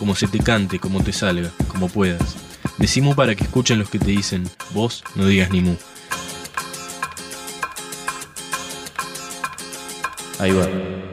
como se te cante, como te salga, como puedas. Decimos para que escuchen los que te dicen, vos no digas ni mu. Ahí va.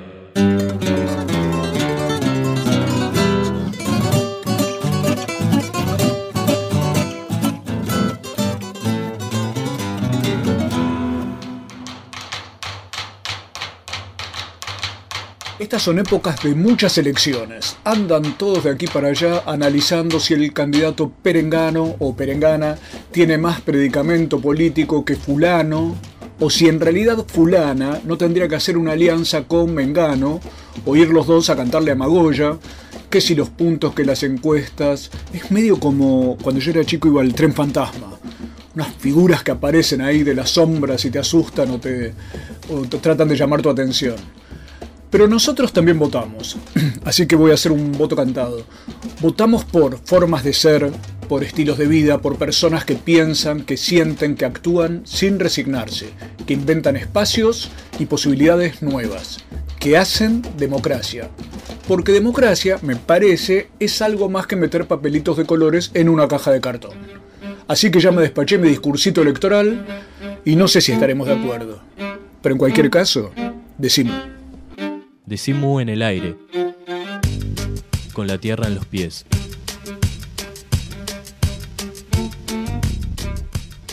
Son épocas de muchas elecciones. Andan todos de aquí para allá analizando si el candidato perengano o perengana tiene más predicamento político que fulano, o si en realidad fulana no tendría que hacer una alianza con Mengano, o ir los dos a cantarle a Magoya, que si los puntos, que las encuestas. Es medio como cuando yo era chico iba al tren fantasma. Unas figuras que aparecen ahí de las sombras y te asustan o te, o te tratan de llamar tu atención. Pero nosotros también votamos, así que voy a hacer un voto cantado. Votamos por formas de ser, por estilos de vida, por personas que piensan, que sienten, que actúan sin resignarse, que inventan espacios y posibilidades nuevas, que hacen democracia. Porque democracia, me parece, es algo más que meter papelitos de colores en una caja de cartón. Así que ya me despaché mi discursito electoral y no sé si estaremos de acuerdo. Pero en cualquier caso, decimos. Decimos en el aire, con la tierra en los pies.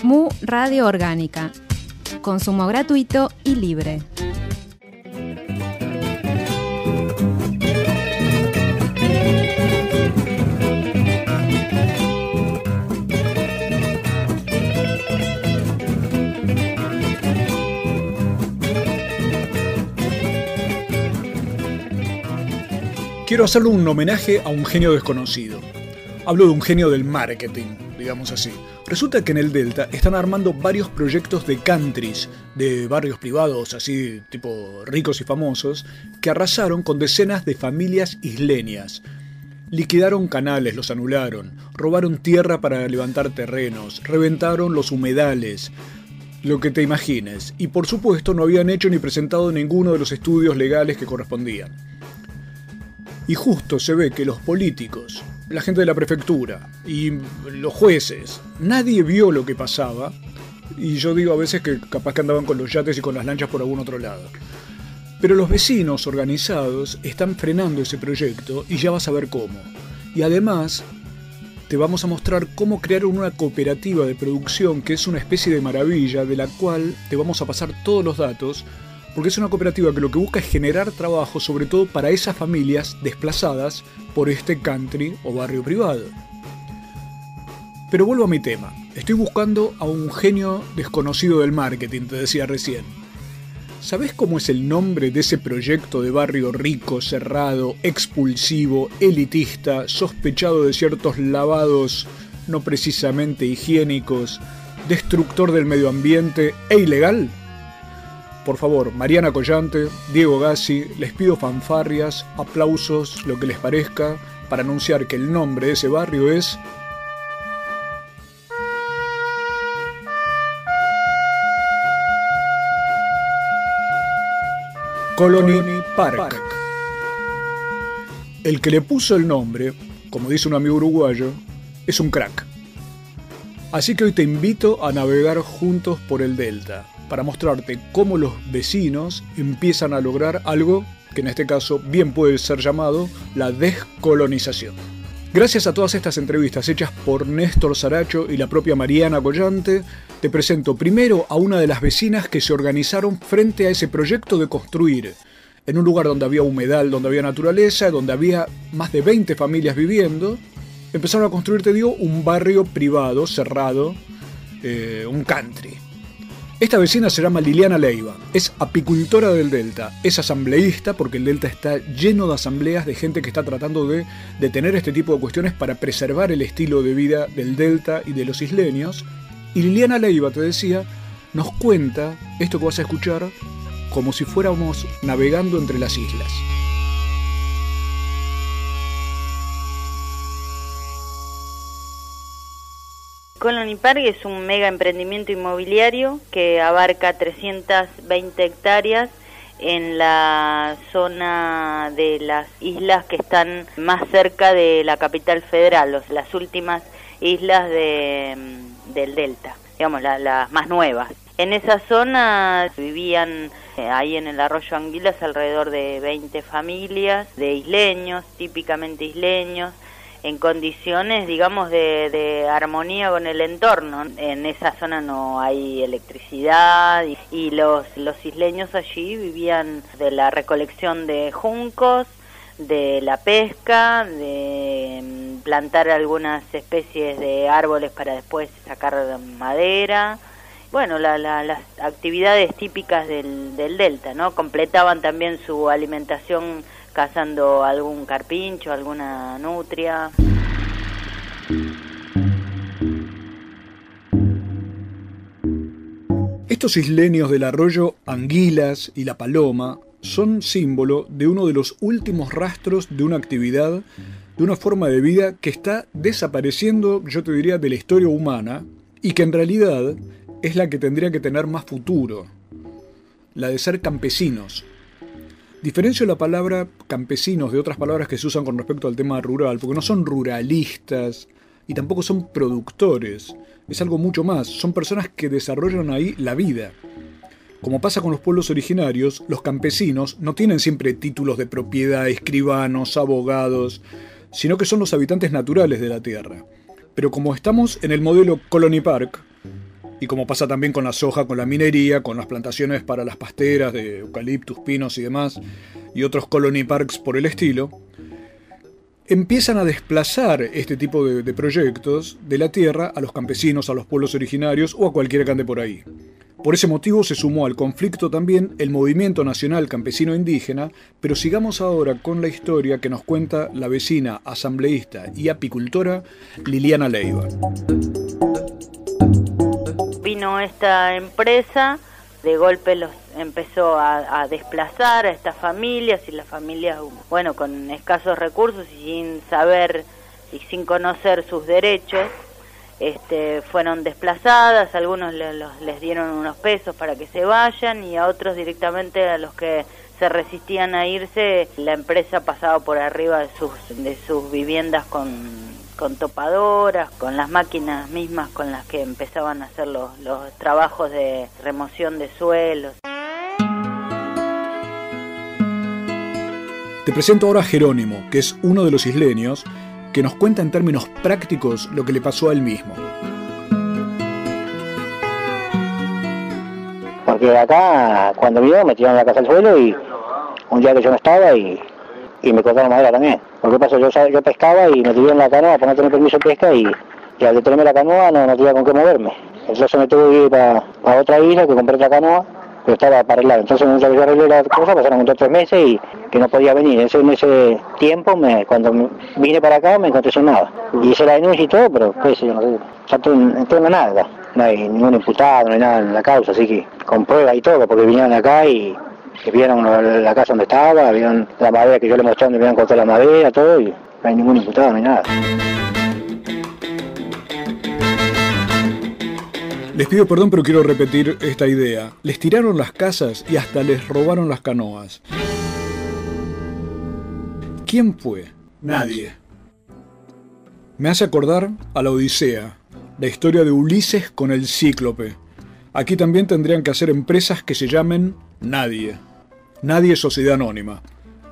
Mu Radio Orgánica. Consumo gratuito y libre. Quiero hacerle un homenaje a un genio desconocido. Hablo de un genio del marketing, digamos así. Resulta que en el Delta están armando varios proyectos de countries, de barrios privados así tipo ricos y famosos, que arrasaron con decenas de familias isleñas. Liquidaron canales, los anularon, robaron tierra para levantar terrenos, reventaron los humedales, lo que te imagines, y por supuesto no habían hecho ni presentado ninguno de los estudios legales que correspondían. Y justo se ve que los políticos, la gente de la prefectura y los jueces, nadie vio lo que pasaba. Y yo digo a veces que capaz que andaban con los yates y con las lanchas por algún otro lado. Pero los vecinos organizados están frenando ese proyecto y ya vas a ver cómo. Y además, te vamos a mostrar cómo crear una cooperativa de producción que es una especie de maravilla de la cual te vamos a pasar todos los datos porque es una cooperativa que lo que busca es generar trabajo sobre todo para esas familias desplazadas por este country o barrio privado. Pero vuelvo a mi tema. Estoy buscando a un genio desconocido del marketing, te decía recién. ¿Sabes cómo es el nombre de ese proyecto de barrio rico, cerrado, expulsivo, elitista, sospechado de ciertos lavados no precisamente higiénicos, destructor del medio ambiente e ilegal? Por favor, Mariana Collante, Diego Gassi, les pido fanfarrias, aplausos, lo que les parezca, para anunciar que el nombre de ese barrio es Colony. El que le puso el nombre, como dice un amigo uruguayo, es un crack. Así que hoy te invito a navegar juntos por el Delta, para mostrarte cómo los vecinos empiezan a lograr algo que en este caso bien puede ser llamado la descolonización. Gracias a todas estas entrevistas hechas por Néstor Saracho y la propia Mariana Collante, te presento primero a una de las vecinas que se organizaron frente a ese proyecto de construir en un lugar donde había humedal, donde había naturaleza, donde había más de 20 familias viviendo, empezaron a construir, te digo, un barrio privado, cerrado, eh, un country. Esta vecina se llama Liliana Leiva, es apicultora del Delta, es asambleísta porque el Delta está lleno de asambleas de gente que está tratando de detener este tipo de cuestiones para preservar el estilo de vida del Delta y de los isleños. Y Liliana Leiva, te decía, nos cuenta esto que vas a escuchar como si fuéramos navegando entre las islas. Colony Park es un mega emprendimiento inmobiliario que abarca 320 hectáreas en la zona de las islas que están más cerca de la capital federal, las últimas islas de, mm, del delta, digamos las más nuevas. En esa zona vivían eh, ahí en el arroyo Anguilas alrededor de 20 familias de isleños, típicamente isleños, en condiciones, digamos, de, armonía con el entorno. En esa zona no hay electricidad y, los, los isleños allí vivían de la recolección de juncos, de la pesca, de mm, plantar algunas especies de árboles para después sacar madera. Bueno, las actividades típicas del, del delta, ¿no? Completaban también su alimentación cazando algún carpincho, alguna nutria. Estos isleños del arroyo Anguilas y La Paloma son símbolo de uno de los últimos rastros de una actividad, de una forma de vida que está desapareciendo, yo te diría, de la historia humana y que en realidad es la que tendría que tener más futuro, la de ser campesinos, Diferencio la palabra campesinos de otras palabras que se usan con respecto al tema rural, porque no son ruralistas y tampoco son productores. Es algo mucho más, son personas que desarrollan ahí la vida. Como pasa con los pueblos originarios, los campesinos no tienen siempre títulos de propiedad, escribanos, abogados, sino que son los habitantes naturales de la tierra. Pero como estamos en el modelo Colony Park, y como pasa también con la soja, con la minería, con las plantaciones para las pasteras de eucaliptus, pinos y demás, y otros colony parks por el estilo, empiezan a desplazar este tipo de, proyectos de la tierra a los campesinos, a los pueblos originarios o a cualquiera que por ahí. Por ese motivo se sumó al conflicto también el Movimiento Nacional Campesino Indígena, pero sigamos ahora con la historia que nos cuenta la vecina asambleísta y apicultora Liliana Leiva vino esta empresa, de golpe los empezó a, desplazar a estas familias y las familias, bueno, con escasos recursos y sin saber y sin conocer sus derechos, este, fueron desplazadas, algunos les dieron unos pesos para que se vayan y a otros directamente a los que se resistían a irse, la empresa pasaba por arriba de sus, de sus viviendas con con topadoras, con las máquinas mismas con las que empezaban a hacer los, trabajos de remoción de suelos. Te presento ahora a Jerónimo, que es uno de los isleños, que nos cuenta en términos prácticos lo que le pasó a él mismo. Porque acá, cuando vio, me tiraron la casa al suelo y un día que yo no estaba y y me cortaron madera también. Lo que pasa, yo, yo pescaba y me tuvieron la canoa para no tener permiso de pesca y, al detenerme la canoa no, no tenía con qué moverme. Entonces me tuve que ir para, otra isla que compré otra canoa, pero estaba para lado. Entonces mientras yo arreglé la cosa pasaron dos tres meses y que no podía venir. Ese, en ese tiempo, me, cuando vine para acá me encontré sin nada. Y hice la denuncia y todo, pero sé yo, no no tengo nada. No hay ningún imputado, no hay nada en la causa, así que con pruebas y todo, porque vinieron acá y que vieron la casa donde estaba, vieron la madera que yo le mostré donde habían cortado la madera, todo, y no hay ningún imputado ni nada. Les pido perdón, pero quiero repetir esta idea. Les tiraron las casas y hasta les robaron las canoas. ¿Quién fue? Nadie. Me hace acordar a la Odisea, la historia de Ulises con el cíclope. Aquí también tendrían que hacer empresas que se llamen Nadie. Nadie es sociedad anónima.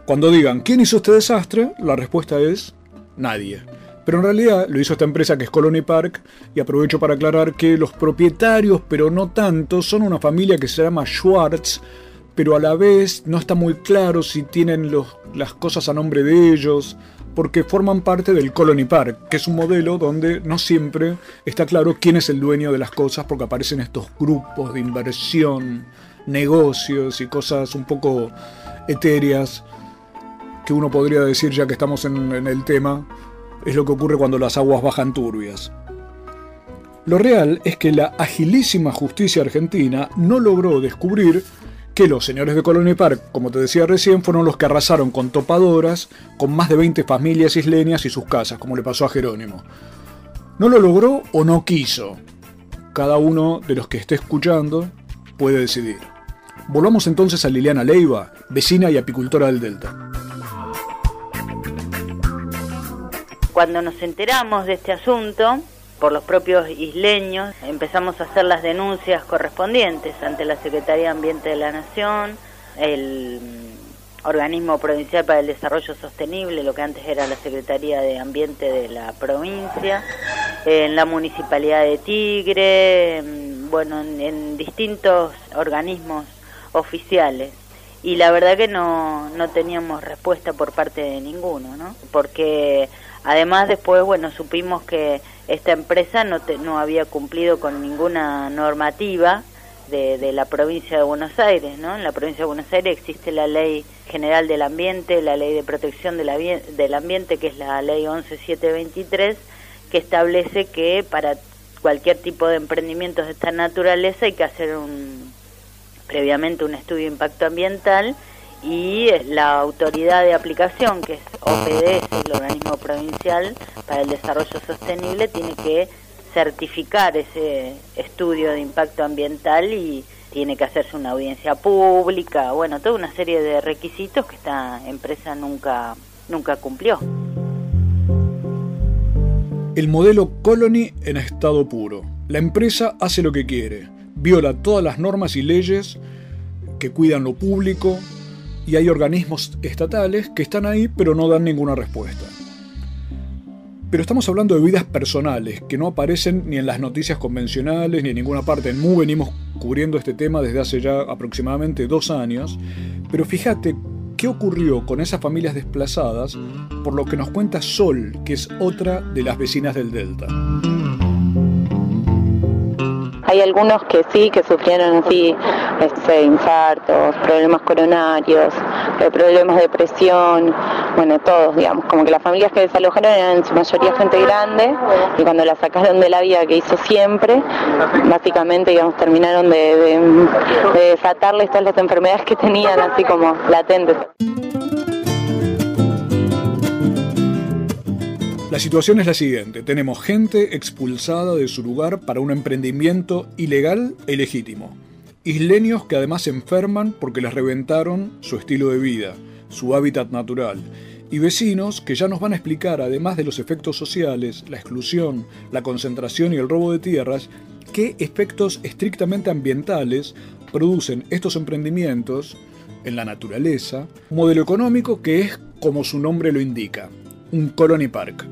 Cuando digan, ¿quién hizo este desastre? La respuesta es nadie. Pero en realidad lo hizo esta empresa que es Colony Park y aprovecho para aclarar que los propietarios, pero no tanto, son una familia que se llama Schwartz, pero a la vez no está muy claro si tienen las cosas a nombre de ellos. porque forman parte del Colony Park, que es un modelo donde no siempre está claro quién es el dueño de las cosas, porque aparecen estos grupos de inversión, negocios y cosas un poco etéreas que uno podría decir, ya que estamos en, el tema, es lo que ocurre cuando las aguas bajan turbias. Lo real es que la agilísima justicia argentina no logró descubrir que los señores de Colony Park, como te decía recién, fueron los que arrasaron con topadoras con más de 20 familias isleñas y sus casas, como le pasó a Jerónimo. ¿No lo logró o no quiso? Cada uno de los que esté escuchando puede decidir. Volvamos entonces a Liliana Leiva, vecina y apicultora del Delta. Cuando nos enteramos de este asunto, por los propios isleños, empezamos a hacer las denuncias correspondientes ante la Secretaría de Ambiente de la Nación, el mm, Organismo Provincial para el Desarrollo Sostenible, lo que antes era la Secretaría de Ambiente de la provincia, en la Municipalidad de Tigre, mm, bueno, en, en distintos organismos oficiales y la verdad que no, no teníamos respuesta por parte de ninguno, ¿no? Porque además después, bueno, supimos que esta empresa no, no había cumplido con ninguna normativa de, de, la provincia de Buenos Aires, ¿no? En la provincia de Buenos Aires existe la Ley General del Ambiente, la Ley de Protección del Ambiente, que es la Ley 11723, que establece que para cualquier tipo de emprendimientos de esta naturaleza hay que hacer un previamente un estudio de impacto ambiental y la autoridad de aplicación, que es OPDS, el organismo provincial para el desarrollo sostenible, tiene que certificar ese estudio de impacto ambiental y tiene que hacerse una audiencia pública, bueno, toda una serie de requisitos que esta empresa nunca, nunca cumplió. El modelo Colony en estado puro. La empresa hace lo que quiere, viola todas las normas y leyes que cuidan lo público, y hay organismos estatales que están ahí pero no dan ninguna respuesta. Pero estamos hablando de vidas personales que no aparecen ni en las noticias convencionales ni en ninguna parte. En MU venimos cubriendo este tema desde hace ya aproximadamente dos años, pero fíjate qué ocurrió con esas familias desplazadas por lo que nos cuenta Sol, que es otra de las vecinas del Delta. Hay algunos que sí, que sufrieron sí, este, infartos, problemas coronarios, eh, problemas de presión, bueno, todos, digamos, como que las familias que desalojaron eran en su mayoría gente grande y cuando la sacaron de la vida que hizo siempre, básicamente, digamos, terminaron de, de, de desatarles todas las enfermedades que tenían así como latentes. La situación es la siguiente, tenemos gente expulsada de su lugar para un emprendimiento ilegal e ilegítimo. Isleños que además se enferman porque les reventaron su estilo de vida, su hábitat natural. Y vecinos que ya nos van a explicar, además de los efectos sociales, la exclusión, la concentración y el robo de tierras, qué efectos estrictamente ambientales producen estos emprendimientos en la naturaleza, modelo económico que es como su nombre lo indica, un Colony Park.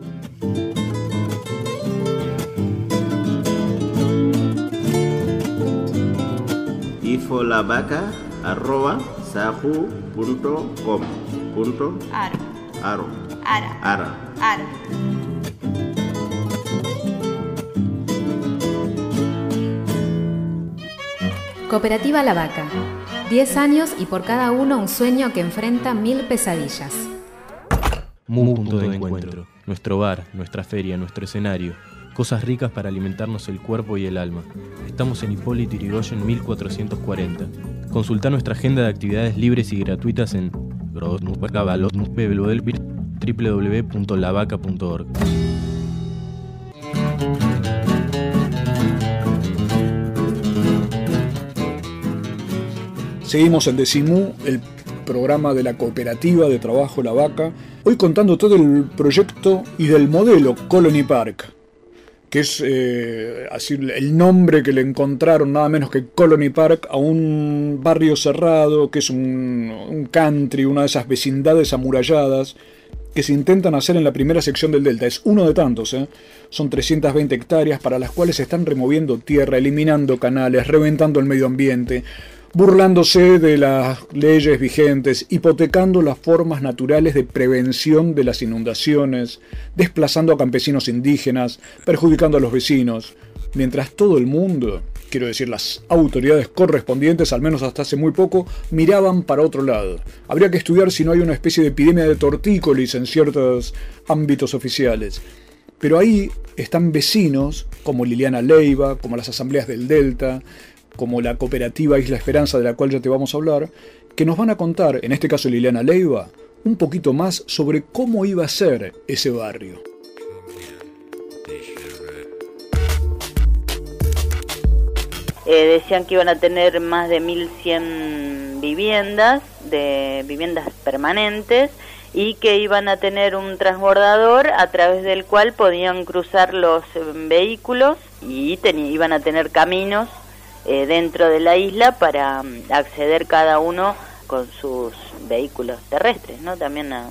Ifolabaca arroba sahu.com punto Aro. aro Ara. ara Ara. Cooperativa La Vaca. 10 años y por cada uno un sueño que enfrenta mil pesadillas. Mu punto de encuentro. Nuestro bar, nuestra feria, nuestro escenario. Cosas ricas para alimentarnos el cuerpo y el alma. Estamos en Hipólito Yrigoyen 1440. Consulta nuestra agenda de actividades libres y gratuitas en www.lavaca.org. Seguimos en Decimú, el programa de la cooperativa de trabajo La Vaca, hoy contando todo el proyecto y del modelo Colony Park, que es eh, así el nombre que le encontraron nada menos que Colony Park a un barrio cerrado, que es un, un country, una de esas vecindades amuralladas que se intentan hacer en la primera sección del delta. Es uno de tantos, ¿eh? son 320 hectáreas para las cuales se están removiendo tierra, eliminando canales, reventando el medio ambiente, burlándose de las leyes vigentes, hipotecando las formas naturales de prevención de las inundaciones, desplazando a campesinos indígenas, perjudicando a los vecinos, mientras todo el mundo, quiero decir las autoridades correspondientes, al menos hasta hace muy poco, miraban para otro lado. Habría que estudiar si no hay una especie de epidemia de tortícolis en ciertos ámbitos oficiales. Pero ahí están vecinos como Liliana Leiva, como las asambleas del Delta, como la cooperativa Isla Esperanza de la cual ya te vamos a hablar, que nos van a contar, en este caso Liliana Leiva, un poquito más sobre cómo iba a ser ese barrio. Eh, decían que iban a tener más de 1.100 viviendas, de viviendas permanentes, y que iban a tener un transbordador a través del cual podían cruzar los eh, vehículos y iban a tener caminos eh, dentro de la isla para mm, acceder cada uno con sus vehículos terrestres, ¿no? También a,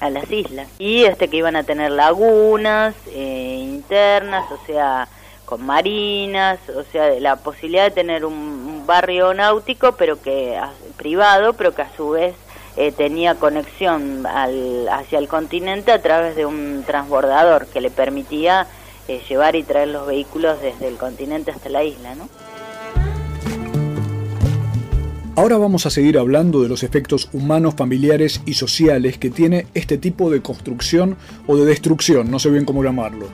las islas. Y este que iban a tener lagunas eh, internas, o sea, con marinas, o sea, la posibilidad de tener un, barrio náutico, pero que privado, pero que a su vez eh, tenía conexión al, hacia el continente a través de un transbordador que le permitía eh, llevar y traer los vehículos desde el continente hasta la isla. ¿no? Ahora vamos a seguir hablando de los efectos humanos, familiares y sociales que tiene este tipo de construcción o de destrucción, no sé bien cómo llamarlo,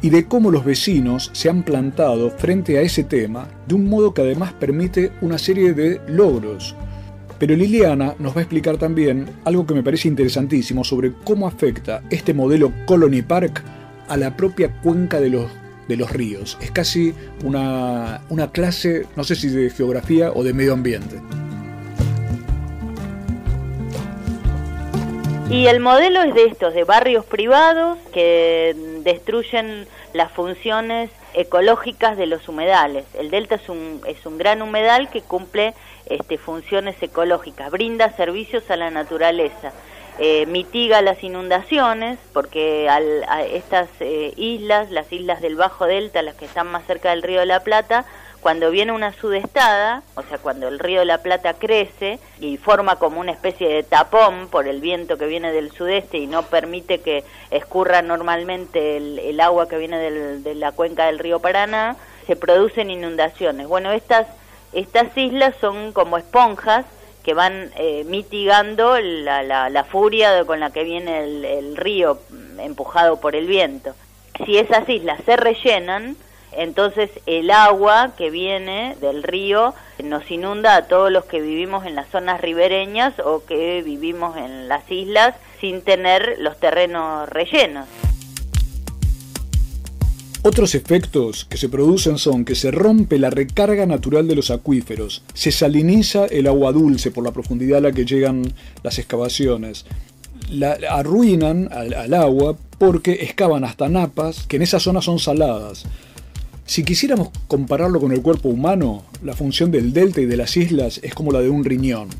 y de cómo los vecinos se han plantado frente a ese tema de un modo que además permite una serie de logros pero Liliana nos va a explicar también algo que me parece interesantísimo sobre cómo afecta este modelo Colony Park a la propia cuenca de los, de los ríos. Es casi una, una clase, no sé si de geografía o de medio ambiente. Y el modelo es de estos, de barrios privados que destruyen las funciones ecológicas de los humedales. El delta es un, es un gran humedal que cumple este, funciones ecológicas, brinda servicios a la naturaleza, eh, mitiga las inundaciones, porque al, a estas eh, islas, las islas del Bajo Delta, las que están más cerca del Río de la Plata, cuando viene una sudestada, o sea, cuando el río de la Plata crece y forma como una especie de tapón por el viento que viene del sudeste y no permite que escurra normalmente el, agua que viene de la cuenca del río Paraná, se producen inundaciones. Bueno, estas estas islas son como esponjas que van eh, mitigando la, la, furia con la que viene el, río mm, empujado por el viento. Si esas islas se rellenan, entonces el agua que viene del río nos inunda a todos los que vivimos en las zonas ribereñas o que vivimos en las islas sin tener los terrenos rellenos. Otros efectos que se producen son que se rompe la recarga natural de los acuíferos, se saliniza el agua dulce por la profundidad a la que llegan las excavaciones, la arruinan al, agua porque excavan hasta napas que en esa zona son saladas. Si quisiéramos compararlo con el cuerpo humano, la función del delta y de las islas es como la de un riñón.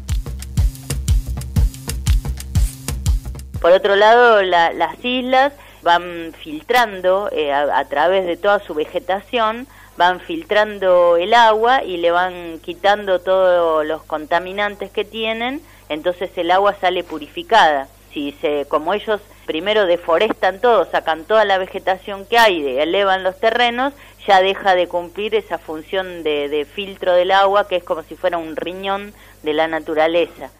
Por otro lado, las islas van filtrando eh, a, través de toda su vegetación, van filtrando el agua y le van quitando todos los contaminantes que tienen, entonces el agua sale purificada. Si se, como ellos primero deforestan todo, sacan toda la vegetación que hay, elevan los terrenos, ya deja de cumplir esa función de filtro del agua que es como si fuera un riñón de la naturaleza.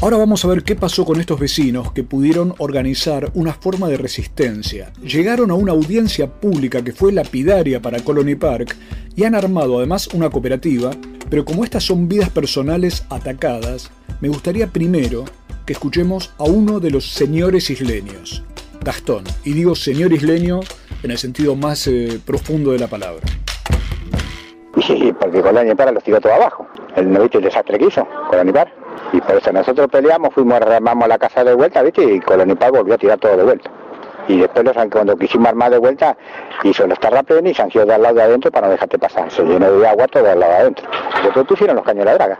Ahora vamos a ver qué pasó con estos vecinos que pudieron organizar una forma de resistencia. Llegaron a una audiencia pública que fue lapidaria para Colony Park y han armado además una cooperativa, pero como estas son vidas personales atacadas, me gustaría primero que escuchemos a uno de los señores isleños, Gastón, y digo señor isleño en el sentido más eh, profundo de la palabra. Sí, porque Colony Park los tiró todo abajo. El, ¿No el desastre que hizo Colony Park? Y por eso nosotros peleamos, fuimos, armamos la casa de vuelta, ¿viste? Y Colonipal volvió a tirar todo de vuelta. Y después los, cuando quisimos armar de vuelta, hizo los terraplenes y se han de al lado de adentro para no dejarte pasar. Se llenó de agua todo al lado de adentro. Después pusieron los caños de draga.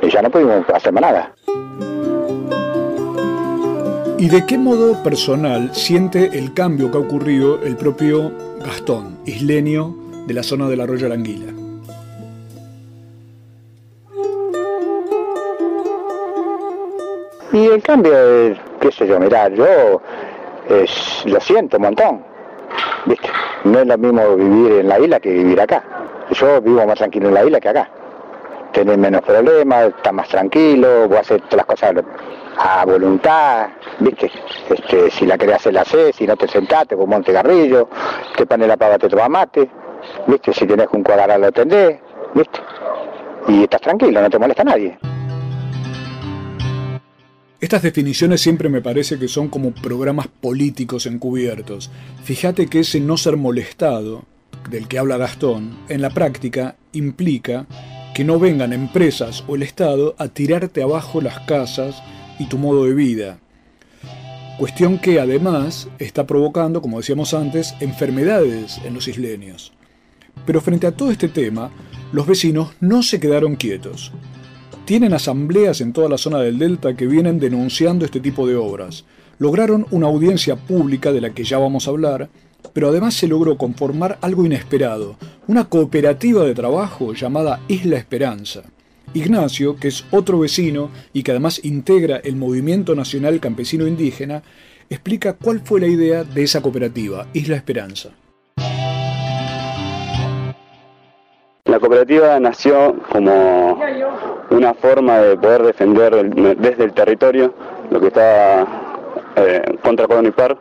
Y ya no pudimos hacer más nada. ¿Y de qué modo personal siente el cambio que ha ocurrido el propio Gastón, isleño de la zona del arroyo Anguila? Y el cambio, es, qué sé yo, mirá, yo lo siento un montón. ¿Viste? No es lo mismo vivir en la isla que vivir acá. Yo vivo más tranquilo en la isla que acá. Tenés menos problemas, estás más tranquilo, vos hacer todas las cosas a voluntad, ¿viste? Este, si la querés hacer, la haces, si no te sentaste con monte garrillo, te pones la pava, te toma mate, ¿viste? Si tenés un cuadrado lo tendés, ¿viste? Y estás tranquilo, no te molesta nadie. Estas definiciones siempre me parece que son como programas políticos encubiertos. Fíjate que ese no ser molestado, del que habla Gastón, en la práctica implica que no vengan empresas o el Estado a tirarte abajo las casas y tu modo de vida. Cuestión que además está provocando, como decíamos antes, enfermedades en los isleños. Pero frente a todo este tema, los vecinos no se quedaron quietos tienen asambleas en toda la zona del Delta que vienen denunciando este tipo de obras. Lograron una audiencia pública de la que ya vamos a hablar, pero además se logró conformar algo inesperado, una cooperativa de trabajo llamada Isla Esperanza. Ignacio, que es otro vecino y que además integra el Movimiento Nacional Campesino Indígena, explica cuál fue la idea de esa cooperativa, Isla Esperanza. La cooperativa nació como una forma de poder defender desde el territorio lo que está eh, contra Colony Park,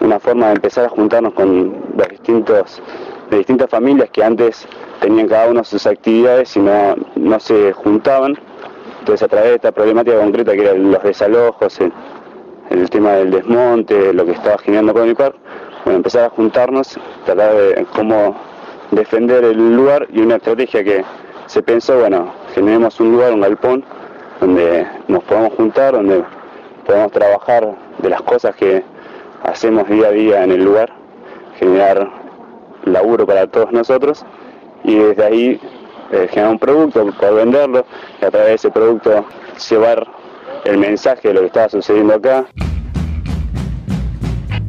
una forma de empezar a juntarnos con los distintos, de distintas familias que antes tenían cada uno sus actividades y no, se juntaban. Entonces a través de esta problemática concreta que eran los desalojos, el, tema del desmonte, lo que estaba generando Colony Park, bueno, empezar a juntarnos, tratar de cómo defender el lugar y una estrategia que se pensó, bueno, generemos un lugar, un galpón, donde nos podamos juntar, donde podamos trabajar de las cosas que hacemos día a día en el lugar, generar laburo para todos nosotros y desde ahí eh, generar un producto, poder venderlo y a través de ese producto llevar el mensaje de lo que estaba sucediendo acá.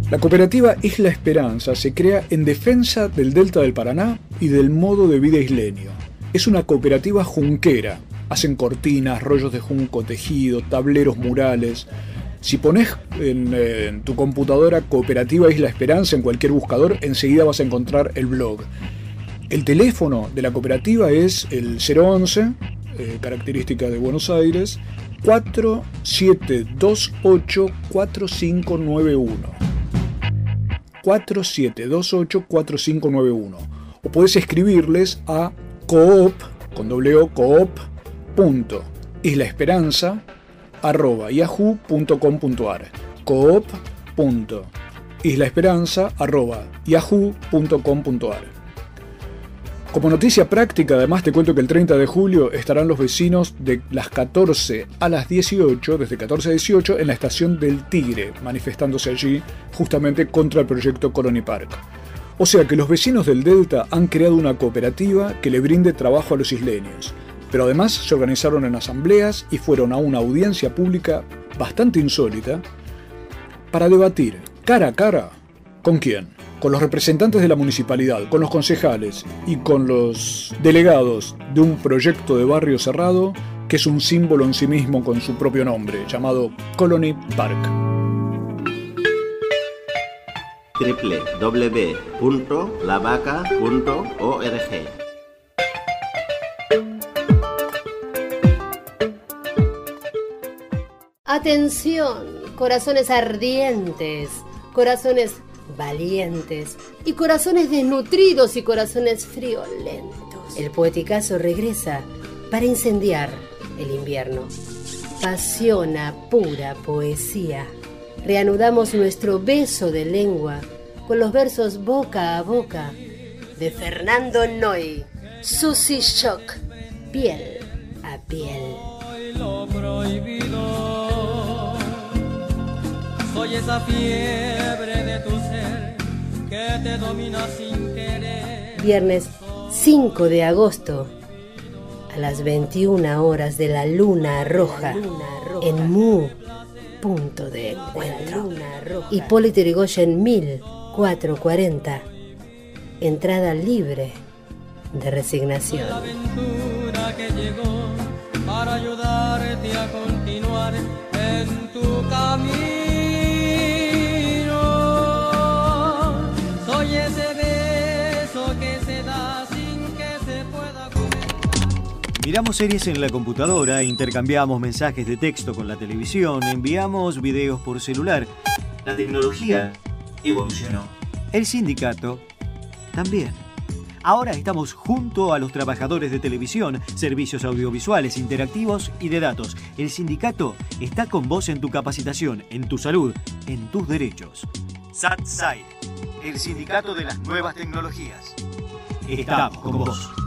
La cooperativa Isla Esperanza se crea en defensa del delta del Paraná y del modo de vida isleño. Es una cooperativa junquera. Hacen cortinas, rollos de junco tejido, tableros murales. Si pones en, tu computadora Cooperativa Isla Esperanza en cualquier buscador, enseguida vas a encontrar el blog. El teléfono de la cooperativa es el 011, eh, característica de Buenos Aires, 4728 4591. 47284591 o puedes escribirles a coop con doble o coop punto esperanza arroba yahoo.com.ar coop punto esperanza arroba yahoo.com.ar como noticia práctica, además te cuento que el 30 de julio estarán los vecinos de las 14 a las 18, desde 14 a 18, en la estación del Tigre, manifestándose allí justamente contra el proyecto Colony Park. O sea que los vecinos del Delta han creado una cooperativa que le brinde trabajo a los isleños, pero además se organizaron en asambleas y fueron a una audiencia pública bastante insólita para debatir cara a cara con quién con los representantes de la municipalidad, con los concejales y con los delegados de un proyecto de barrio cerrado que es un símbolo en sí mismo con su propio nombre, llamado Colony Park. www.lavaca.org Atención, corazones ardientes, corazones valientes y corazones desnutridos y corazones friolentos. El poeticazo regresa para incendiar el invierno. Pasión a pura poesía. Reanudamos nuestro beso de lengua con los versos boca a boca de Fernando Noy, Susy Shock, piel a piel. Soy esa fiebre de tu Viernes 5 de agosto a las 21 horas de la luna roja, en Mu, punto de encuentro. Hipólito Yrigoyen 1440. Entrada libre de resignación. Para ayudarte a continuar en tu camino. Miramos series en la computadora, intercambiamos mensajes de texto con la televisión, enviamos videos por celular. La tecnología evolucionó. El sindicato también. Ahora estamos junto a los trabajadores de televisión, servicios audiovisuales, interactivos y de datos. El sindicato está con vos en tu capacitación, en tu salud, en tus derechos. SATSAI, el sindicato de las nuevas tecnologías. Estamos con vos.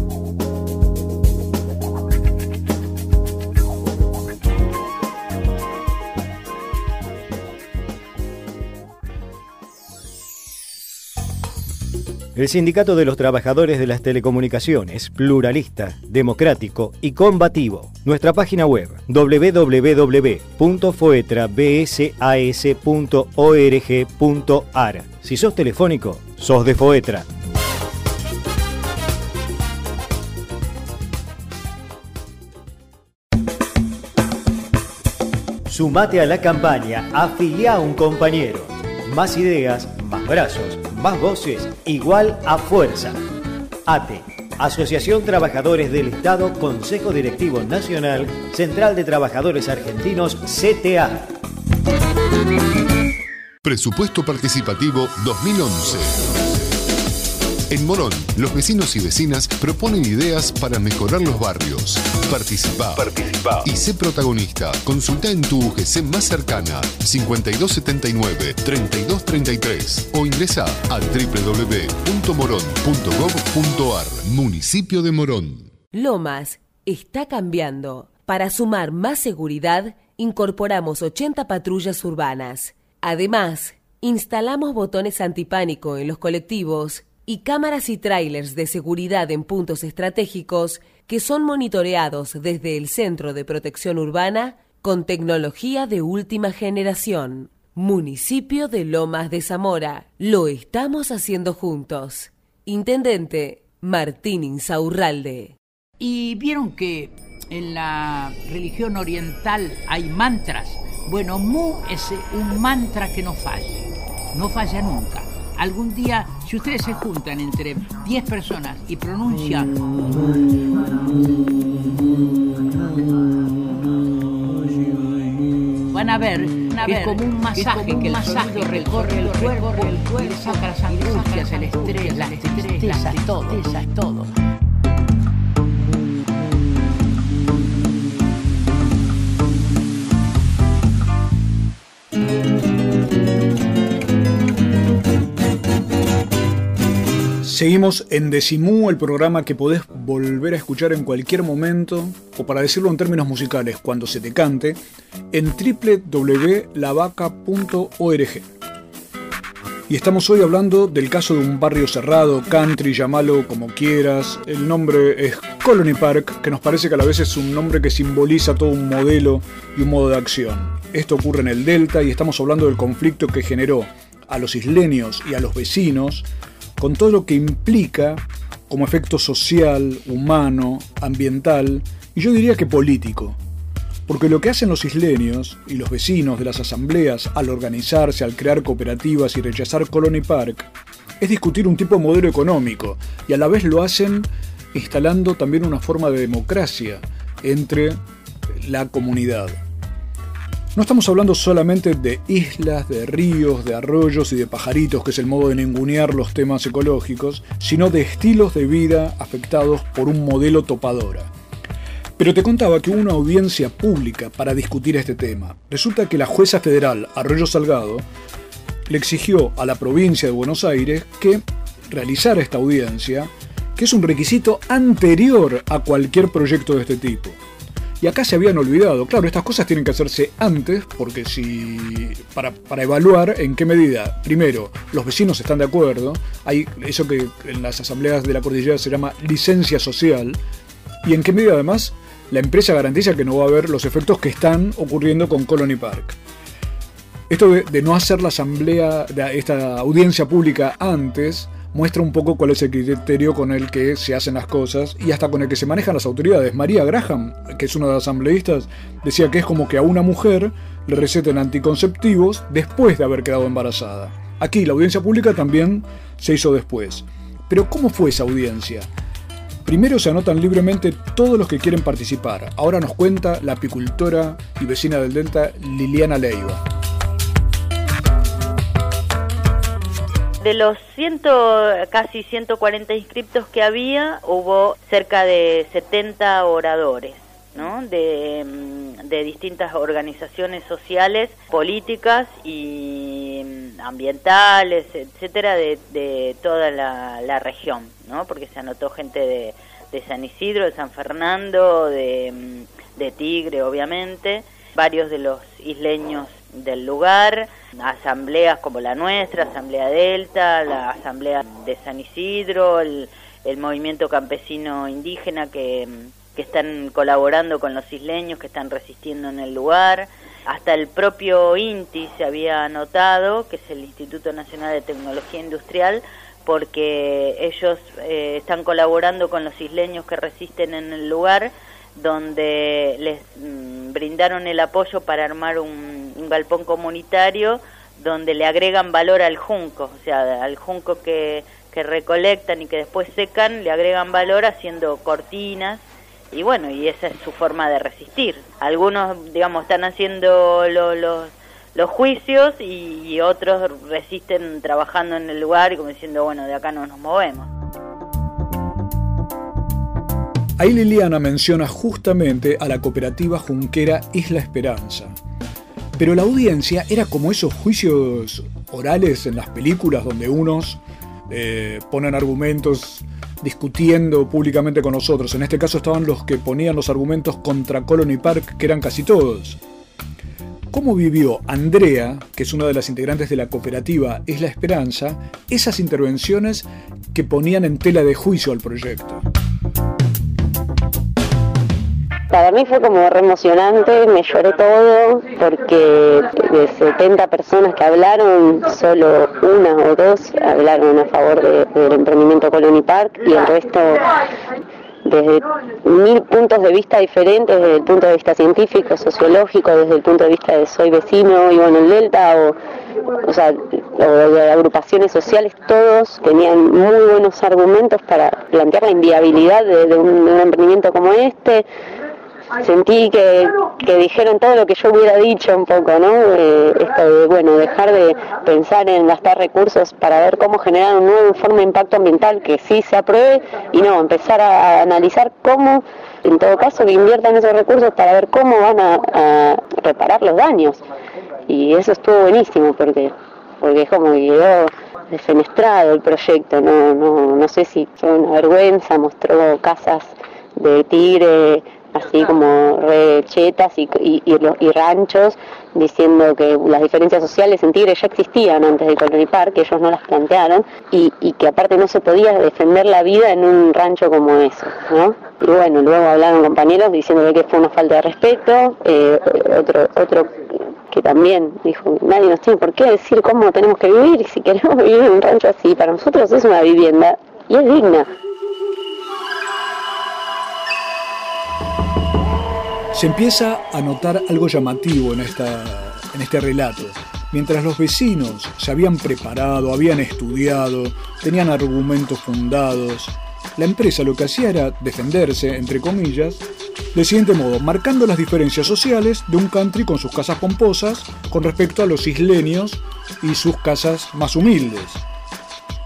El Sindicato de los Trabajadores de las Telecomunicaciones, pluralista, democrático y combativo. Nuestra página web www.foetrabsas.org.ar. Si sos telefónico, sos de Foetra. Sumate a la campaña, afilia a un compañero. Más ideas, más brazos, más voces, igual a fuerza. ATE, Asociación Trabajadores del Estado, Consejo Directivo Nacional, Central de Trabajadores Argentinos, CTA. Presupuesto Participativo 2011. En Morón, los vecinos y vecinas proponen ideas para mejorar los barrios. Participa. Participa. Y sé protagonista. Consulta en tu UGC más cercana 5279-3233 o ingresa a www.morón.gov.ar. Municipio de Morón. Lomas está cambiando. Para sumar más seguridad, incorporamos 80 patrullas urbanas. Además, instalamos botones antipánico en los colectivos y cámaras y trailers de seguridad en puntos estratégicos que son monitoreados desde el Centro de Protección Urbana con tecnología de última generación. Municipio de Lomas de Zamora. Lo estamos haciendo juntos. Intendente Martín Insaurralde. Y vieron que en la religión oriental hay mantras. Bueno, Mu es un mantra que no falla. No falla nunca algún día, si ustedes se juntan entre 10 personas y pronuncian... Van a ver que es como un masaje, que el masaje recorre el cuerpo, el cuerpo, saca las angustias, el estrés, las tristezas, todo, todo. Seguimos en Decimú, el programa que podés volver a escuchar en cualquier momento, o para decirlo en términos musicales, cuando se te cante, en www.lavaca.org. Y estamos hoy hablando del caso de un barrio cerrado, country, llamalo como quieras. El nombre es Colony Park, que nos parece que a la vez es un nombre que simboliza todo un modelo y un modo de acción. Esto ocurre en el Delta y estamos hablando del conflicto que generó a los isleños y a los vecinos con todo lo que implica como efecto social, humano, ambiental y yo diría que político. Porque lo que hacen los isleños y los vecinos de las asambleas al organizarse, al crear cooperativas y rechazar Colony Park, es discutir un tipo de modelo económico y a la vez lo hacen instalando también una forma de democracia entre la comunidad. No estamos hablando solamente de islas, de ríos, de arroyos y de pajaritos, que es el modo de ningunear los temas ecológicos, sino de estilos de vida afectados por un modelo topadora. Pero te contaba que hubo una audiencia pública para discutir este tema. Resulta que la jueza federal Arroyo Salgado le exigió a la provincia de Buenos Aires que realizara esta audiencia, que es un requisito anterior a cualquier proyecto de este tipo. Y acá se habían olvidado. Claro, estas cosas tienen que hacerse antes, porque si. para, para evaluar en qué medida, primero, los vecinos están de acuerdo, hay eso que en las asambleas de la cordillera se llama licencia social, y en qué medida además la empresa garantiza que no va a haber los efectos que están ocurriendo con Colony Park. Esto de, no hacer la asamblea, de esta audiencia pública antes, muestra un poco cuál es el criterio con el que se hacen las cosas y hasta con el que se manejan las autoridades. María Graham, que es una de las asambleístas, decía que es como que a una mujer le receten anticonceptivos después de haber quedado embarazada. Aquí la audiencia pública también se hizo después. Pero ¿cómo fue esa audiencia? Primero se anotan libremente todos los que quieren participar. Ahora nos cuenta la apicultora y vecina del Delta Liliana Leiva. De los ciento, casi 140 inscriptos que había, hubo cerca de 70 oradores, ¿no? De, mm, de distintas organizaciones sociales, políticas y mm, ambientales, etcétera, de, de toda la, la, región, ¿no? Porque se anotó gente de, de San Isidro, de San Fernando, de, mm, de Tigre, obviamente, varios de los isleños del lugar, asambleas como la nuestra, Asamblea Delta, la Asamblea de San Isidro, el, movimiento campesino indígena que, que están colaborando con los isleños, que están resistiendo en el lugar. Hasta el propio INTI se había notado, que es el Instituto Nacional de Tecnología Industrial, porque ellos eh, están colaborando con los isleños que resisten en el lugar, donde les mm, brindaron el apoyo para armar un, galpón comunitario donde le agregan valor al junco, o sea, al junco que, que recolectan y que después secan, le agregan valor haciendo cortinas y bueno, y esa es su forma de resistir. Algunos, digamos, están haciendo los, los juicios y, otros resisten trabajando en el lugar y como diciendo, bueno, de acá no nos movemos. Ahí Liliana menciona justamente a la cooperativa junquera Isla Esperanza, pero la audiencia era como esos juicios orales en las películas donde unos eh, ponen argumentos discutiendo públicamente con nosotros. En este caso estaban los que ponían los argumentos contra Colony Park, que eran casi todos. ¿Cómo vivió Andrea, que es una de las integrantes de la cooperativa Es la Esperanza, esas intervenciones que ponían en tela de juicio al proyecto? Para mí fue como re emocionante, me lloré todo, porque de 70 personas que hablaron, solo una o dos hablaron a favor del emprendimiento Colony Park y el resto desde mil puntos de vista diferentes, desde el punto de vista científico, sociológico, desde el punto de vista de soy vecino, vivo en el Delta, o, o sea, de agrupaciones sociales, todos tenían muy buenos argumentos para plantear la inviabilidad de un emprendimiento como este, sentí que, que, dijeron todo lo que yo hubiera dicho un poco, ¿no? esto de, bueno, dejar de pensar en gastar recursos para ver cómo generar un nuevo informe de impacto ambiental que sí se apruebe y no, empezar a, analizar cómo, en todo caso, que inviertan esos recursos para ver cómo van a, reparar los daños. Y eso estuvo buenísimo porque, porque es como que quedó defenestrado el proyecto, no, no, no sé si fue una vergüenza, mostró casas de tigre así como rechetas y, ranchos, diciendo que las diferencias sociales en Tigre ya existían antes de Colony Park, que ellos no las plantearon, y, que aparte no se podía defender la vida en un rancho como eso, ¿no? Y bueno, luego hablaron compañeros diciendo que fue una falta de respeto, eh, otro, otro que también dijo, nadie nos tiene por qué decir cómo tenemos que vivir, si queremos vivir en un rancho así, para nosotros es una vivienda y es digna. Se empieza a notar algo llamativo en, esta, en este relato. Mientras los vecinos se habían preparado, habían estudiado, tenían argumentos fundados, la empresa lo que hacía era defenderse, entre comillas, del siguiente modo, marcando las diferencias sociales de un country con sus casas pomposas con respecto a los isleños y sus casas más humildes.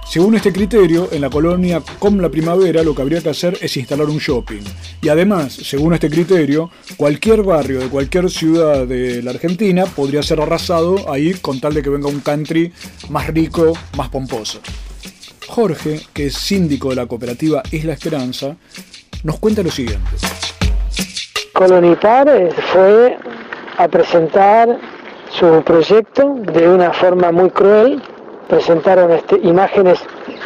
Según este criterio, en la colonia Com la Primavera lo que habría que hacer es instalar un shopping. Y además, según este criterio, cualquier barrio de cualquier ciudad de la Argentina podría ser arrasado ahí con tal de que venga un country más rico, más pomposo. Jorge, que es síndico de la cooperativa Isla Esperanza, nos cuenta lo siguiente. Colonipar eh, fue a presentar su proyecto de una forma muy cruel. Presentaron este, imágenes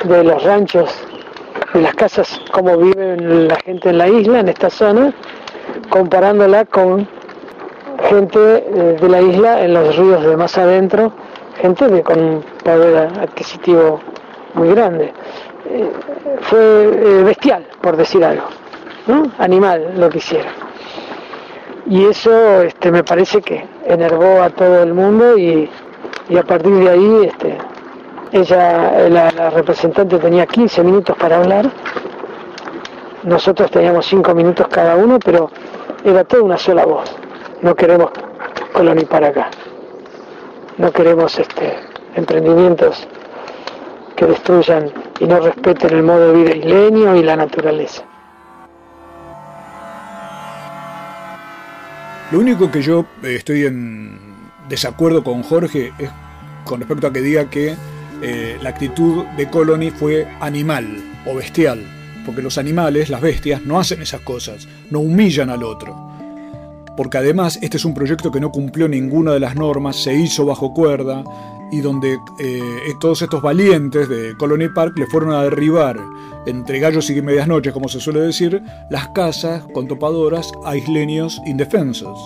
de los ranchos, de las casas, cómo vive la gente en la isla, en esta zona, comparándola con gente eh, de la isla en los ríos de más adentro, gente con un poder adquisitivo muy grande. Eh, fue eh, bestial, por decir algo, ¿no? animal lo que hicieron. Y eso este, me parece que enervó a todo el mundo y, a partir de ahí este, ella, la, representante tenía 15 minutos para hablar, nosotros teníamos 5 minutos cada uno, pero era toda una sola voz. No queremos colonizar acá, no queremos este, emprendimientos que destruyan y no respeten el modo de vida isleño y la naturaleza. Lo único que yo eh, estoy en desacuerdo con Jorge es con respecto a que diga que eh, la actitud de Colony fue animal o bestial, porque los animales, las bestias, no hacen esas cosas, no humillan al otro. Porque además este es un proyecto que no cumplió ninguna de las normas, se hizo bajo cuerda, y donde eh, todos estos valientes de Colony Park le fueron a derribar entre gallos y medias noches, como se suele decir, las casas con topadoras a isleños indefensos.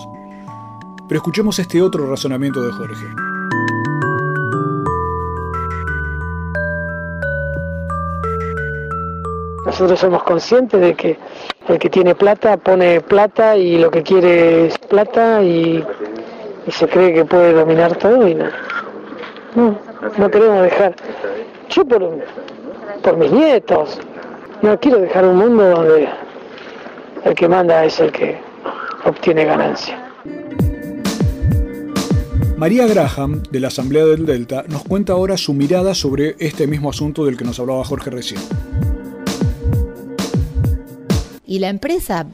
Pero escuchemos este otro razonamiento de Jorge. Nosotros somos conscientes de que el que tiene plata pone plata y lo que quiere es plata y, se cree que puede dominar todo y no. No, queremos dejar. Yo por mis nietos, no quiero dejar un mundo donde el que manda es el que obtiene ganancia. María Graham, de la Asamblea del Delta, nos cuenta ahora su mirada sobre este mismo asunto del que nos hablaba Jorge recién. Y la empresa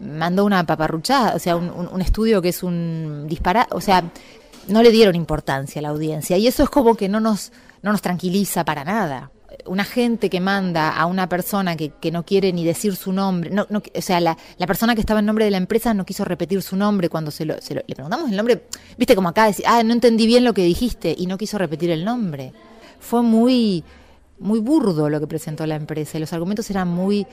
mandó una paparruchada, o sea, un, estudio que es un disparate, o sea, no le dieron importancia a la audiencia y eso es como que no nos, no nos tranquiliza para nada. Una gente que manda a una persona que, no quiere ni decir su nombre, no, o sea, la, la, persona que estaba en nombre de la empresa no quiso repetir su nombre cuando se lo, se lo, le preguntamos el nombre, viste como acá, decir, ah, no entendí bien lo que dijiste y no quiso repetir el nombre. Fue muy, muy burdo lo que presentó la empresa los argumentos eran muy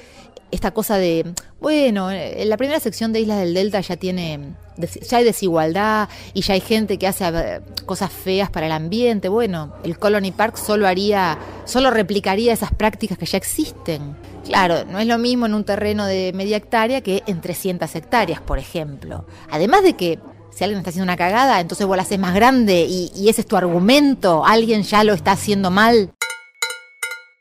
esta cosa de bueno en la primera sección de Islas del Delta ya tiene ya hay desigualdad y ya hay gente que hace eh, cosas feas para el ambiente. Bueno el Colony Park solo haría solo replicaría esas prácticas que ya existen. Claro no es lo mismo en un terreno de media hectárea que en 300 hectáreas por ejemplo. Además de que si alguien está haciendo una cagada, entonces vos la haces más grande y ese es tu argumento, alguien ya lo está haciendo mal.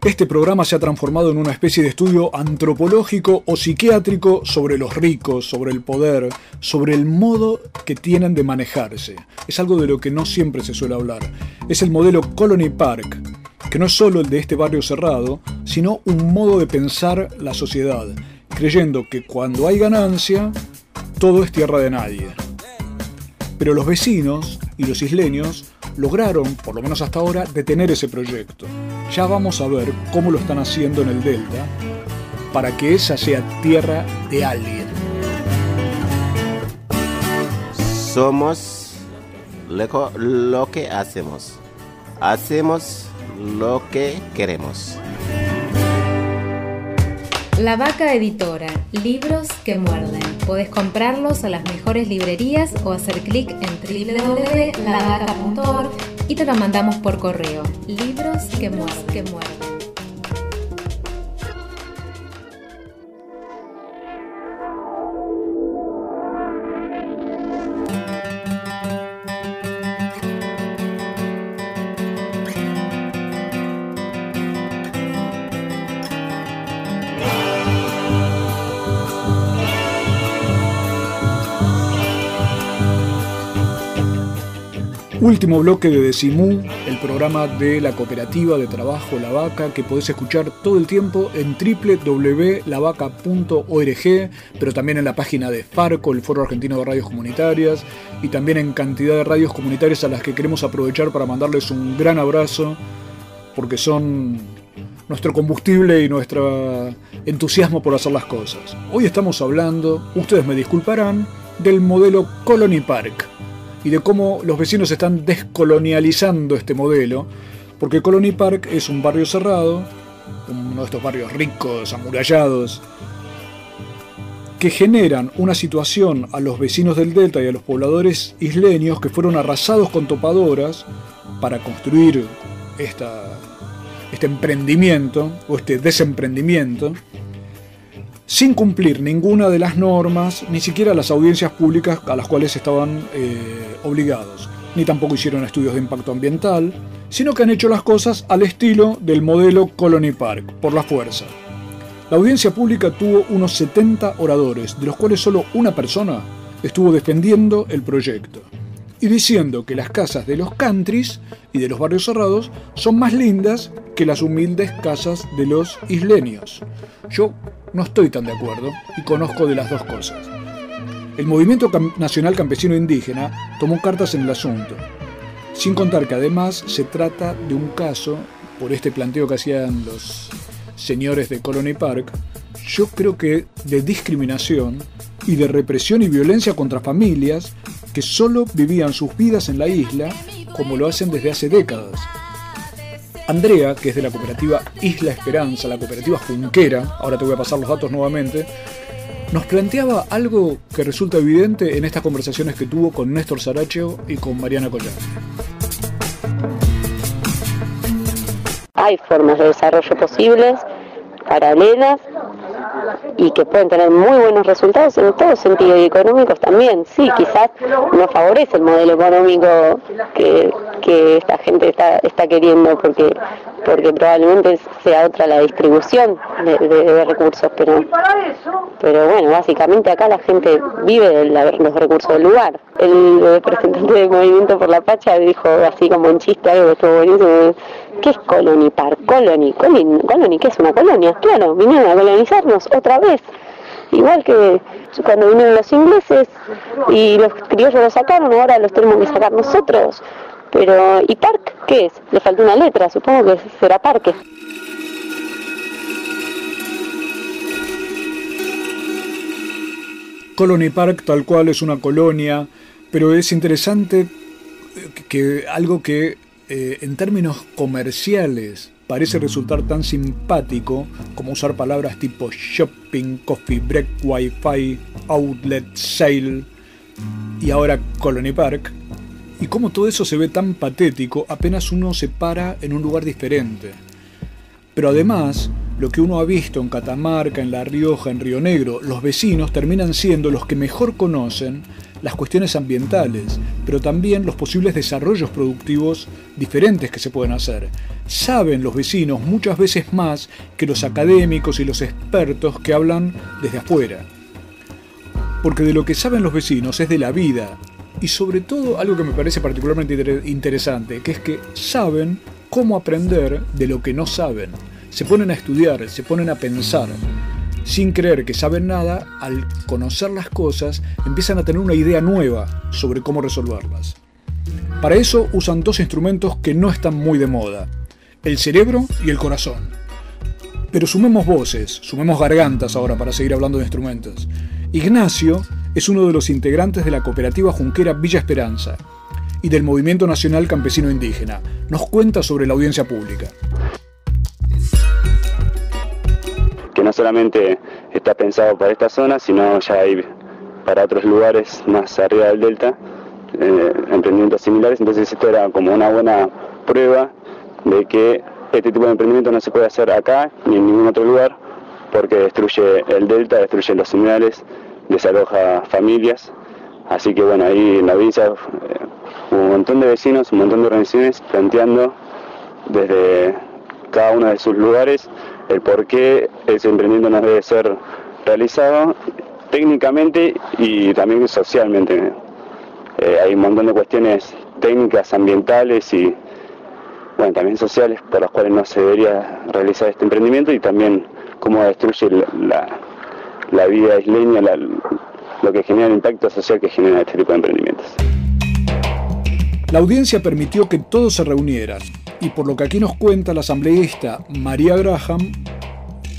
Este programa se ha transformado en una especie de estudio antropológico o psiquiátrico sobre los ricos, sobre el poder, sobre el modo que tienen de manejarse. Es algo de lo que no siempre se suele hablar. Es el modelo Colony Park, que no es solo el de este barrio cerrado, sino un modo de pensar la sociedad, creyendo que cuando hay ganancia, todo es tierra de nadie. Pero los vecinos y los isleños lograron, por lo menos hasta ahora, detener ese proyecto. Ya vamos a ver cómo lo están haciendo en el Delta para que esa sea tierra de alguien. Somos lo que hacemos. Hacemos lo que queremos. La Vaca Editora, libros que muerden. Podés comprarlos a las mejores librerías o hacer clic en www.lavaca.org y te lo mandamos por correo. Libros que. Que muerden. Último bloque de Decimú, el programa de la cooperativa de trabajo La Vaca que podés escuchar todo el tiempo en www.lavaca.org, pero también en la página de Farco, el Foro Argentino de Radios Comunitarias, y también en cantidad de radios comunitarias a las que queremos aprovechar para mandarles un gran abrazo, porque son nuestro combustible y nuestro entusiasmo por hacer las cosas. Hoy estamos hablando, ustedes me disculparán, del modelo Colony Park y de cómo los vecinos están descolonializando este modelo, porque Colony Park es un barrio cerrado, uno de estos barrios ricos, amurallados, que generan una situación a los vecinos del delta y a los pobladores isleños que fueron arrasados con topadoras para construir esta, este emprendimiento o este desemprendimiento sin cumplir ninguna de las normas, ni siquiera las audiencias públicas a las cuales estaban eh, obligados, ni tampoco hicieron estudios de impacto ambiental, sino que han hecho las cosas al estilo del modelo Colony Park, por la fuerza. La audiencia pública tuvo unos 70 oradores, de los cuales solo una persona estuvo defendiendo el proyecto y diciendo que las casas de los countries y de los barrios cerrados son más lindas que las humildes casas de los isleños. Yo no estoy tan de acuerdo y conozco de las dos cosas. El Movimiento Nacional Campesino Indígena tomó cartas en el asunto, sin contar que además se trata de un caso, por este planteo que hacían los señores de Colony Park, yo creo que de discriminación y de represión y violencia contra familias que solo vivían sus vidas en la isla como lo hacen desde hace décadas. Andrea, que es de la cooperativa Isla Esperanza, la cooperativa Junquera, ahora te voy a pasar los datos nuevamente, nos planteaba algo que resulta evidente en estas conversaciones que tuvo con Néstor Saracho y con Mariana Collán. Hay formas de desarrollo posibles, paralelas, y que pueden tener muy buenos resultados en todo sentido y económicos también. Sí, quizás no favorece el modelo económico que, que esta gente está, está queriendo porque porque probablemente sea otra la distribución de, recursos, pero, pero bueno, básicamente acá la gente vive de los recursos del lugar. El representante del Movimiento por la Pacha dijo así como en chiste algo que estuvo buenísimo, ¿qué es Colony Park? Colony, Colony, Colony ¿qué es una colonia? Claro, vinieron a colonizarnos otra vez. Igual que cuando vinieron los ingleses y los criollos los sacaron, ahora los tenemos que sacar nosotros. Pero, ¿y park qué es? Le falta una letra, supongo que será parque. Colony Park tal cual es una colonia, pero es interesante que algo que eh, en términos comerciales parece resultar tan simpático como usar palabras tipo shopping, coffee break, wifi, outlet, sale y ahora Colony Park, y cómo todo eso se ve tan patético apenas uno se para en un lugar diferente. Pero además, lo que uno ha visto en Catamarca, en La Rioja, en Río Negro, los vecinos terminan siendo los que mejor conocen las cuestiones ambientales, pero también los posibles desarrollos productivos diferentes que se pueden hacer. Saben los vecinos muchas veces más que los académicos y los expertos que hablan desde afuera. Porque de lo que saben los vecinos es de la vida, y sobre todo algo que me parece particularmente interesante, que es que saben cómo aprender de lo que no saben. Se ponen a estudiar, se ponen a pensar. Sin creer que saben nada, al conocer las cosas empiezan a tener una idea nueva sobre cómo resolverlas. Para eso usan dos instrumentos que no están muy de moda, el cerebro y el corazón. Pero sumemos voces, sumemos gargantas ahora para seguir hablando de instrumentos. Ignacio es uno de los integrantes de la cooperativa Junquera Villa Esperanza y del Movimiento Nacional Campesino Indígena. Nos cuenta sobre la audiencia pública. Solamente está pensado para esta zona, sino ya hay para otros lugares más arriba del delta, eh, emprendimientos similares. Entonces esto era como una buena prueba de que este tipo de emprendimiento no se puede hacer acá ni en ningún otro lugar porque destruye el delta, destruye los señales, desaloja familias. Así que bueno, ahí en la villa eh, un montón de vecinos, un montón de organizaciones planteando desde cada uno de sus lugares el por qué ese emprendimiento no debe ser realizado técnicamente y también socialmente. Eh, hay un montón de cuestiones técnicas, ambientales y bueno, también sociales por las cuales no se debería realizar este emprendimiento y también cómo destruye la, la vida isleña, lo que genera el impacto social que genera este tipo de emprendimientos. La audiencia permitió que todos se reunieran Y por lo que aquí nos cuenta la asambleísta María Graham,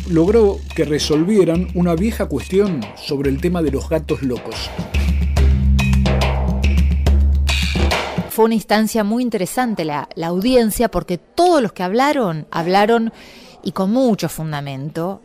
logró que resolvieran una vieja cuestión sobre el tema de los gatos locos. Fue una instancia muy interesante la, la audiencia porque todos los que hablaron, hablaron y con mucho fundamento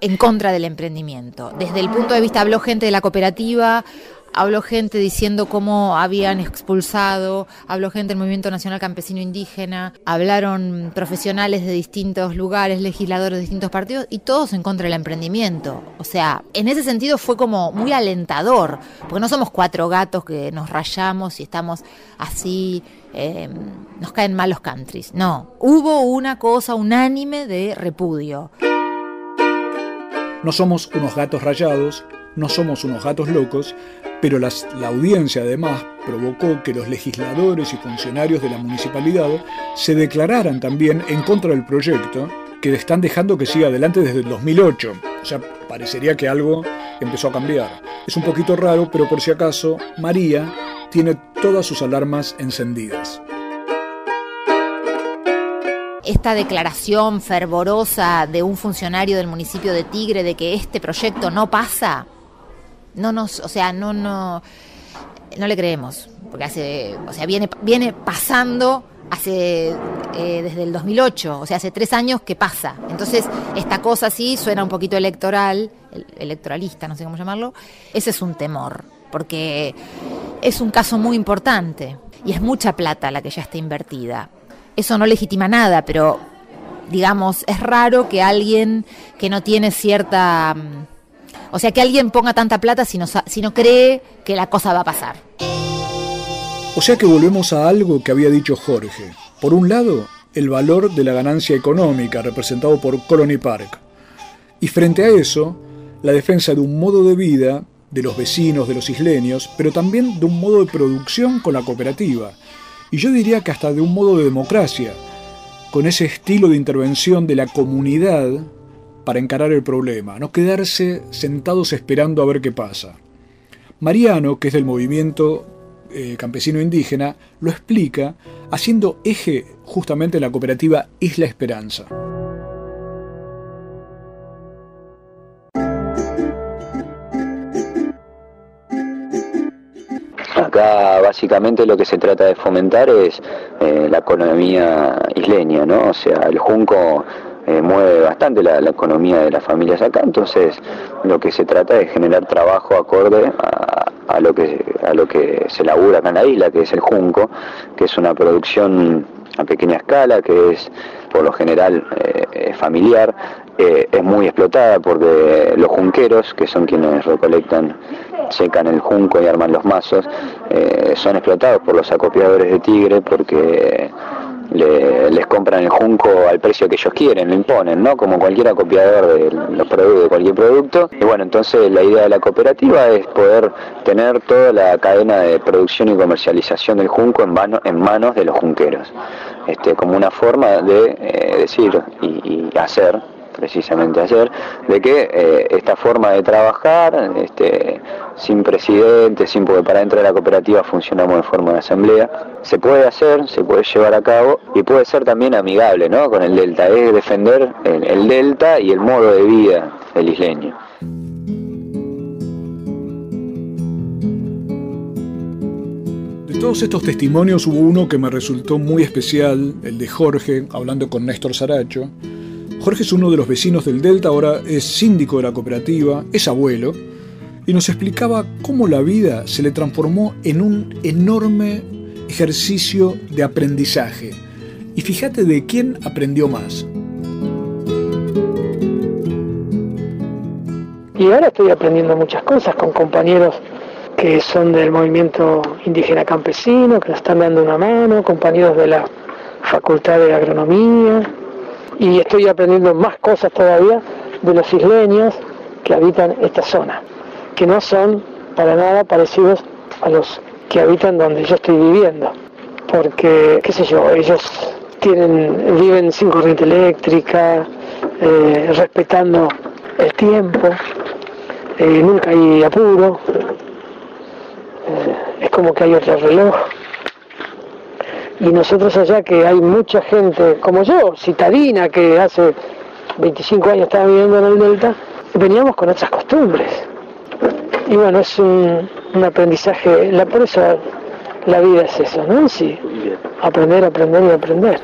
en contra del emprendimiento. Desde el punto de vista habló gente de la cooperativa, habló gente diciendo cómo habían expulsado, habló gente del Movimiento Nacional Campesino Indígena, hablaron profesionales de distintos lugares, legisladores de distintos partidos y todos en contra del emprendimiento. O sea, en ese sentido fue como muy alentador, porque no somos cuatro gatos que nos rayamos y estamos así, eh, nos caen mal los countries. No, hubo una cosa unánime de repudio. No somos unos gatos rayados, no somos unos gatos locos, pero la audiencia además provocó que los legisladores y funcionarios de la municipalidad se declararan también en contra del proyecto que están dejando que siga adelante desde el 2008. O sea, parecería que algo empezó a cambiar. Es un poquito raro, pero por si acaso, María tiene todas sus alarmas encendidas esta declaración fervorosa de un funcionario del municipio de Tigre de que este proyecto no pasa, no nos, o sea, no, no, no le creemos, porque hace, o sea, viene, viene pasando hace eh, desde el 2008, o sea, hace tres años que pasa. Entonces, esta cosa sí suena un poquito electoral, electoralista, no sé cómo llamarlo. Ese es un temor, porque es un caso muy importante y es mucha plata la que ya está invertida eso no legitima nada, pero digamos, es raro que alguien que no tiene cierta... O sea, que alguien ponga tanta plata si no, si no cree que la cosa va a pasar. O sea que volvemos a algo que había dicho Jorge. Por un lado, el valor de la ganancia económica representado por Colony Park. Y frente a eso, la defensa de un modo de vida de los vecinos, de los isleños, pero también de un modo de producción con la cooperativa, y yo diría que hasta de un modo de democracia, con ese estilo de intervención de la comunidad para encarar el problema, no quedarse sentados esperando a ver qué pasa. Mariano, que es del movimiento eh, campesino indígena, lo explica haciendo eje justamente la cooperativa Isla Esperanza. Acá básicamente lo que se trata de fomentar es eh, la economía isleña, ¿no? O sea, el junco eh, mueve bastante la, economía de las familias acá, entonces lo que se trata es generar trabajo acorde a, lo que a lo que se labura acá en la isla, que es el junco, que es una producción a pequeña escala, que es por lo general eh, familiar, es muy explotada porque los junqueros, que son quienes recolectan secan el junco y arman los mazos, eh, son explotados por los acopiadores de tigre porque les compran el junco al precio que ellos quieren, lo imponen, ¿no? Como cualquier acopiador de, los productos, de cualquier producto. Y bueno, entonces la idea de la cooperativa es poder tener toda la cadena de producción y comercialización del junco en, en manos de los junqueros, este, como una forma de eh, decir y hacer precisamente ayer, de que eh, esta forma de trabajar, este, sin presidente, sin porque para dentro de la cooperativa funcionamos de forma de asamblea, se puede hacer, se puede llevar a cabo y puede ser también amigable ¿no? con el Delta, es defender el, Delta y el modo de vida del isleño. De todos estos testimonios hubo uno que me resultó muy especial, el de Jorge, hablando con Néstor Saracho, Jorge es uno de los vecinos del Delta, ahora es síndico de la cooperativa, es abuelo, y nos explicaba cómo la vida se le transformó en un enorme ejercicio de aprendizaje. Y fíjate de quién aprendió más. Y ahora estoy aprendiendo muchas cosas con compañeros que son del movimiento indígena campesino, que nos están dando una mano, compañeros de la Facultad de Agronomía, y estoy aprendiendo más cosas todavía de los isleños que habitan esta zona, que no son para nada parecidos a los que habitan donde yo estoy viviendo, porque, qué sé yo, ellos tienen, viven sin corriente eléctrica, eh, respetando el tiempo, eh, nunca hay apuro, eh, es como que hay otro reloj. Y nosotros allá que hay mucha gente como yo, citadina, que hace 25 años estaba viviendo en el Delta, veníamos con otras costumbres. Y bueno, es un, aprendizaje, la, por eso la vida es eso, ¿no? Sí, aprender, aprender y aprender.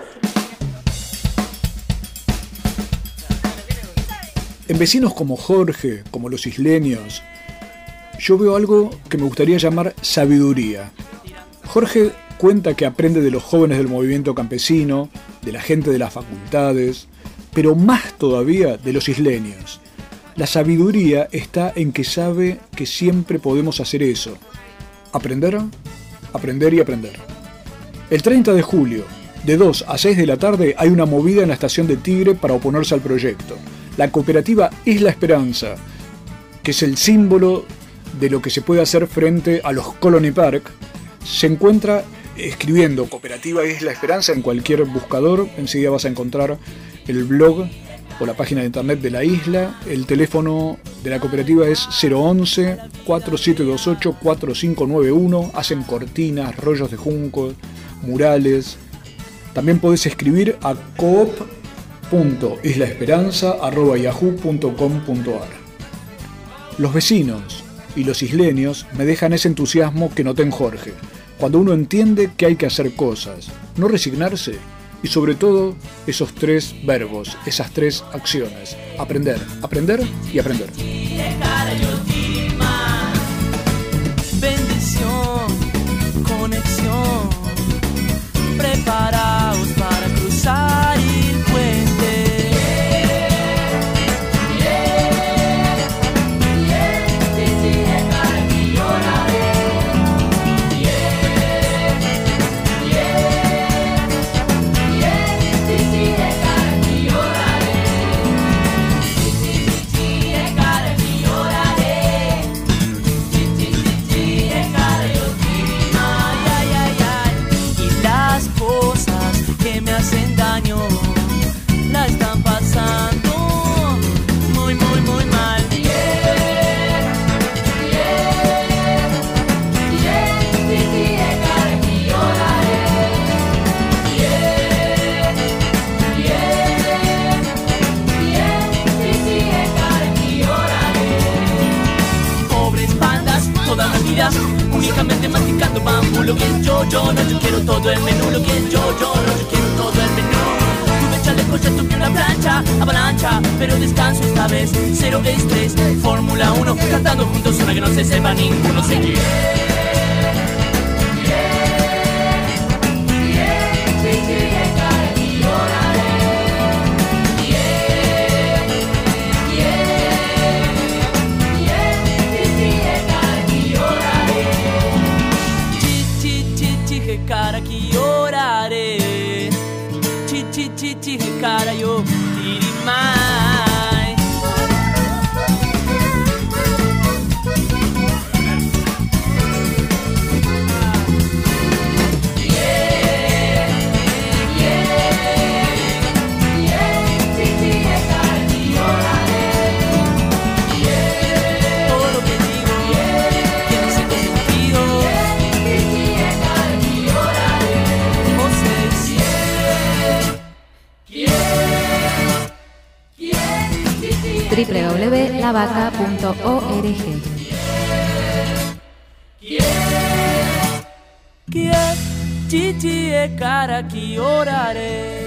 En vecinos como Jorge, como los isleños, yo veo algo que me gustaría llamar sabiduría. Jorge cuenta que aprende de los jóvenes del movimiento campesino, de la gente de las facultades, pero más todavía de los isleños. La sabiduría está en que sabe que siempre podemos hacer eso. Aprender, aprender y aprender. El 30 de julio, de 2 a 6 de la tarde, hay una movida en la estación de Tigre para oponerse al proyecto. La cooperativa Isla Esperanza, que es el símbolo de lo que se puede hacer frente a los Colony Park, se encuentra escribiendo Cooperativa Isla Esperanza en cualquier buscador, enseguida vas a encontrar el blog o la página de internet de la isla. El teléfono de la cooperativa es 011 4728 4591. Hacen cortinas, rollos de junco, murales. También podés escribir a coop.islaesperanza.yahoo.com.ar. Los vecinos y los isleños me dejan ese entusiasmo que noté en Jorge cuando uno entiende que hay que hacer cosas, no resignarse y sobre todo esos tres verbos, esas tres acciones, aprender, aprender y aprender. Que yo, quiero todo el menú. Lo que yo, yo, no, yo quiero todo el menú. Tuve chaleco, ya toqué una plancha, avalancha, pero descanso esta vez. Cero estrés, Fórmula 1, cantando juntos una que no se sepa ninguno. Seguir. Cara yo www.lavaca.org. Chi ti è cara chi orare